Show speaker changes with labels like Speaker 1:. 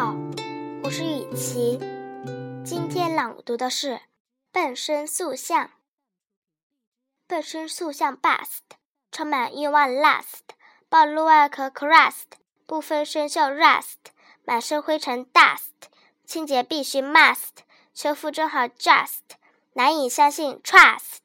Speaker 1: 好，我是雨琪。今天朗读的是《半身塑像》。半身塑像：Bust，充满欲望；Lust，暴露外壳；Crust，不分生锈；Rust，满身灰尘；Dust，清洁必须；MUST，修复正好；JUST，难以相信；TRUST。